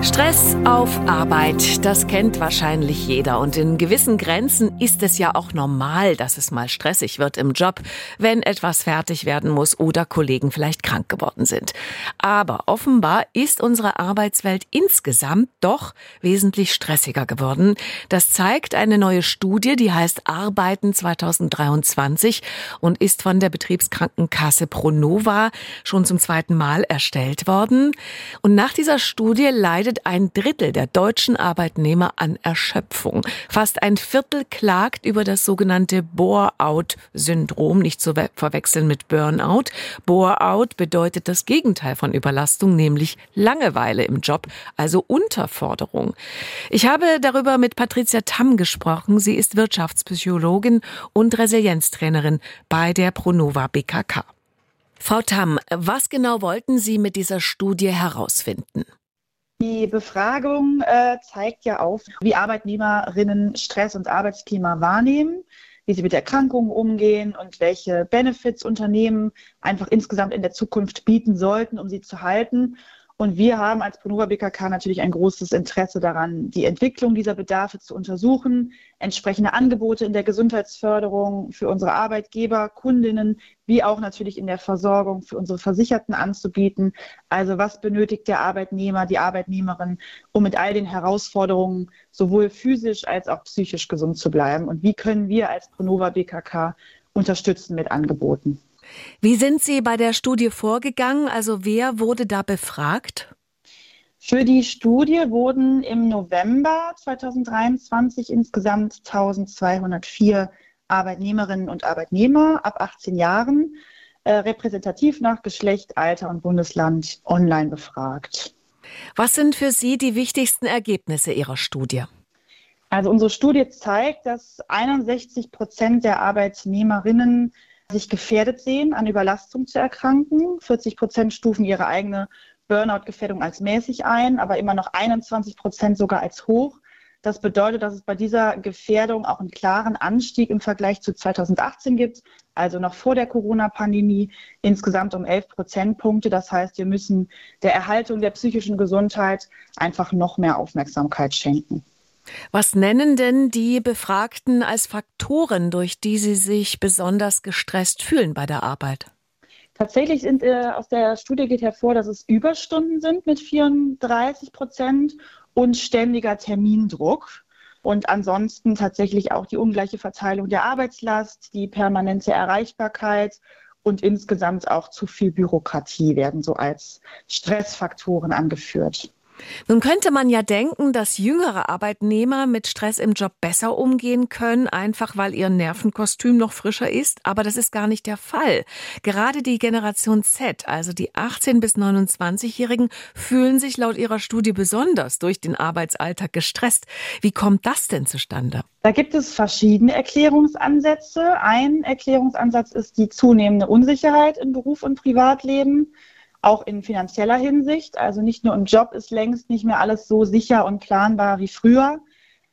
Stress auf Arbeit, das kennt wahrscheinlich jeder. Und in gewissen Grenzen ist es ja auch normal, dass es mal stressig wird im Job, wenn etwas fertig werden muss oder Kollegen vielleicht krank geworden sind. Aber offenbar ist unsere Arbeitswelt insgesamt doch wesentlich stressiger geworden. Das zeigt eine neue Studie, die heißt Arbeiten 2023 und ist von der Betriebskrankenkasse Pronova schon zum zweiten Mal erstellt worden. Und nach dieser Studie leidet ein Drittel der deutschen Arbeitnehmer an Erschöpfung. Fast ein Viertel klagt über das sogenannte Bore-out-Syndrom, nicht zu verwechseln mit Burnout. Bore-out bedeutet das Gegenteil von Überlastung, nämlich Langeweile im Job, also Unterforderung. Ich habe darüber mit Patricia Tamm gesprochen. Sie ist Wirtschaftspsychologin und Resilienztrainerin bei der Pronova BKK. Frau Tamm, was genau wollten Sie mit dieser Studie herausfinden? Die Befragung äh, zeigt ja auf, wie Arbeitnehmerinnen Stress und Arbeitsklima wahrnehmen, wie sie mit Erkrankungen umgehen und welche Benefits Unternehmen einfach insgesamt in der Zukunft bieten sollten, um sie zu halten. Und wir haben als Pronova BKK natürlich ein großes Interesse daran, die Entwicklung dieser Bedarfe zu untersuchen, entsprechende Angebote in der Gesundheitsförderung für unsere Arbeitgeber, Kundinnen, wie auch natürlich in der Versorgung für unsere Versicherten anzubieten. Also was benötigt der Arbeitnehmer, die Arbeitnehmerin, um mit all den Herausforderungen sowohl physisch als auch psychisch gesund zu bleiben? Und wie können wir als Pronova BKK unterstützen mit Angeboten? Wie sind Sie bei der Studie vorgegangen? Also wer wurde da befragt? Für die Studie wurden im November 2023 insgesamt 1204 Arbeitnehmerinnen und Arbeitnehmer ab 18 Jahren äh, repräsentativ nach Geschlecht, Alter und Bundesland online befragt. Was sind für Sie die wichtigsten Ergebnisse Ihrer Studie? Also unsere Studie zeigt, dass 61 Prozent der Arbeitnehmerinnen sich gefährdet sehen, an Überlastung zu erkranken. 40 Prozent stufen ihre eigene Burnout-Gefährdung als mäßig ein, aber immer noch 21 Prozent sogar als hoch. Das bedeutet, dass es bei dieser Gefährdung auch einen klaren Anstieg im Vergleich zu 2018 gibt, also noch vor der Corona-Pandemie, insgesamt um 11 Prozentpunkte. Das heißt, wir müssen der Erhaltung der psychischen Gesundheit einfach noch mehr Aufmerksamkeit schenken. Was nennen denn die Befragten als Faktoren, durch die sie sich besonders gestresst fühlen bei der Arbeit? Tatsächlich sind äh, aus der Studie geht hervor, dass es Überstunden sind mit 34 Prozent und ständiger Termindruck. Und ansonsten tatsächlich auch die ungleiche Verteilung der Arbeitslast, die permanente Erreichbarkeit und insgesamt auch zu viel Bürokratie werden so als Stressfaktoren angeführt. Nun könnte man ja denken, dass jüngere Arbeitnehmer mit Stress im Job besser umgehen können, einfach weil ihr Nervenkostüm noch frischer ist, aber das ist gar nicht der Fall. Gerade die Generation Z, also die 18 bis 29-Jährigen, fühlen sich laut ihrer Studie besonders durch den Arbeitsalltag gestresst. Wie kommt das denn zustande? Da gibt es verschiedene Erklärungsansätze. Ein Erklärungsansatz ist die zunehmende Unsicherheit in Beruf und Privatleben auch in finanzieller Hinsicht. Also nicht nur im Job ist längst nicht mehr alles so sicher und planbar wie früher.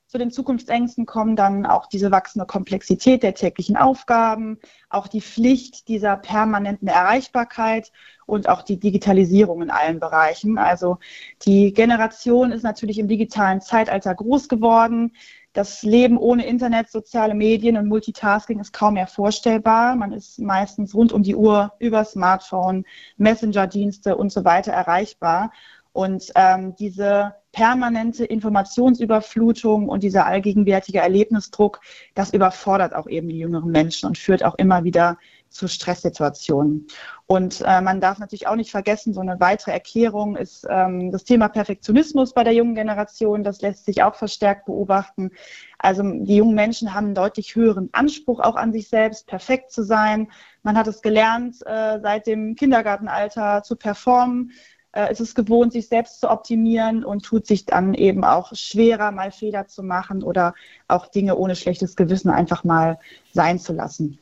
Zu den Zukunftsängsten kommen dann auch diese wachsende Komplexität der täglichen Aufgaben, auch die Pflicht dieser permanenten Erreichbarkeit und auch die Digitalisierung in allen Bereichen. Also die Generation ist natürlich im digitalen Zeitalter groß geworden das Leben ohne Internet, soziale Medien und Multitasking ist kaum mehr vorstellbar. Man ist meistens rund um die Uhr über Smartphone, Messenger-Dienste und so weiter erreichbar. Und ähm, diese permanente Informationsüberflutung und dieser allgegenwärtige Erlebnisdruck, das überfordert auch eben die jüngeren Menschen und führt auch immer wieder zu Stresssituationen. Und äh, man darf natürlich auch nicht vergessen, so eine weitere Erklärung ist ähm, das Thema Perfektionismus bei der jungen Generation. Das lässt sich auch verstärkt beobachten. Also die jungen Menschen haben einen deutlich höheren Anspruch auch an sich selbst, perfekt zu sein. Man hat es gelernt, äh, seit dem Kindergartenalter zu performen. Äh, ist es gewohnt, sich selbst zu optimieren und tut sich dann eben auch schwerer, mal Fehler zu machen oder auch Dinge ohne schlechtes Gewissen einfach mal sein zu lassen.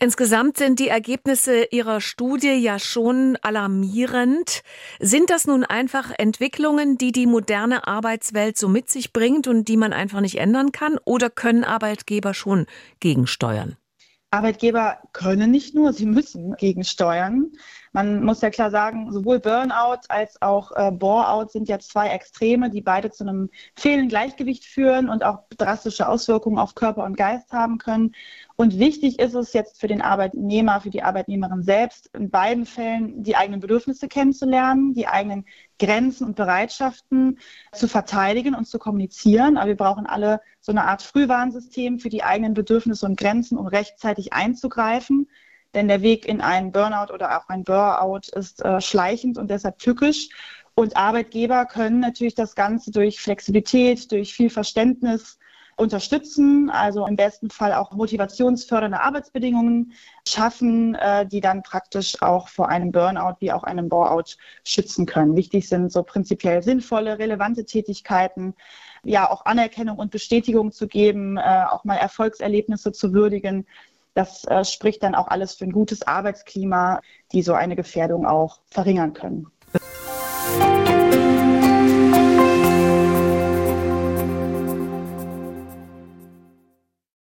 Insgesamt sind die Ergebnisse Ihrer Studie ja schon alarmierend. Sind das nun einfach Entwicklungen, die die moderne Arbeitswelt so mit sich bringt und die man einfach nicht ändern kann? Oder können Arbeitgeber schon gegensteuern? Arbeitgeber können nicht nur, sie müssen gegensteuern. Man muss ja klar sagen, sowohl Burnout als auch äh, Boreout sind ja zwei Extreme, die beide zu einem fehlenden Gleichgewicht führen und auch drastische Auswirkungen auf Körper und Geist haben können. Und wichtig ist es jetzt für den Arbeitnehmer, für die Arbeitnehmerin selbst, in beiden Fällen die eigenen Bedürfnisse kennenzulernen, die eigenen Grenzen und Bereitschaften zu verteidigen und zu kommunizieren. Aber wir brauchen alle so eine Art Frühwarnsystem für die eigenen Bedürfnisse und Grenzen, um rechtzeitig einzugreifen. Denn der Weg in einen Burnout oder auch ein Burnout ist äh, schleichend und deshalb tückisch. Und Arbeitgeber können natürlich das Ganze durch Flexibilität, durch viel Verständnis unterstützen, also im besten Fall auch motivationsfördernde Arbeitsbedingungen schaffen, äh, die dann praktisch auch vor einem Burnout wie auch einem Boreout schützen können. Wichtig sind so prinzipiell sinnvolle, relevante Tätigkeiten, ja auch Anerkennung und Bestätigung zu geben, äh, auch mal Erfolgserlebnisse zu würdigen. Das äh, spricht dann auch alles für ein gutes Arbeitsklima, die so eine Gefährdung auch verringern können.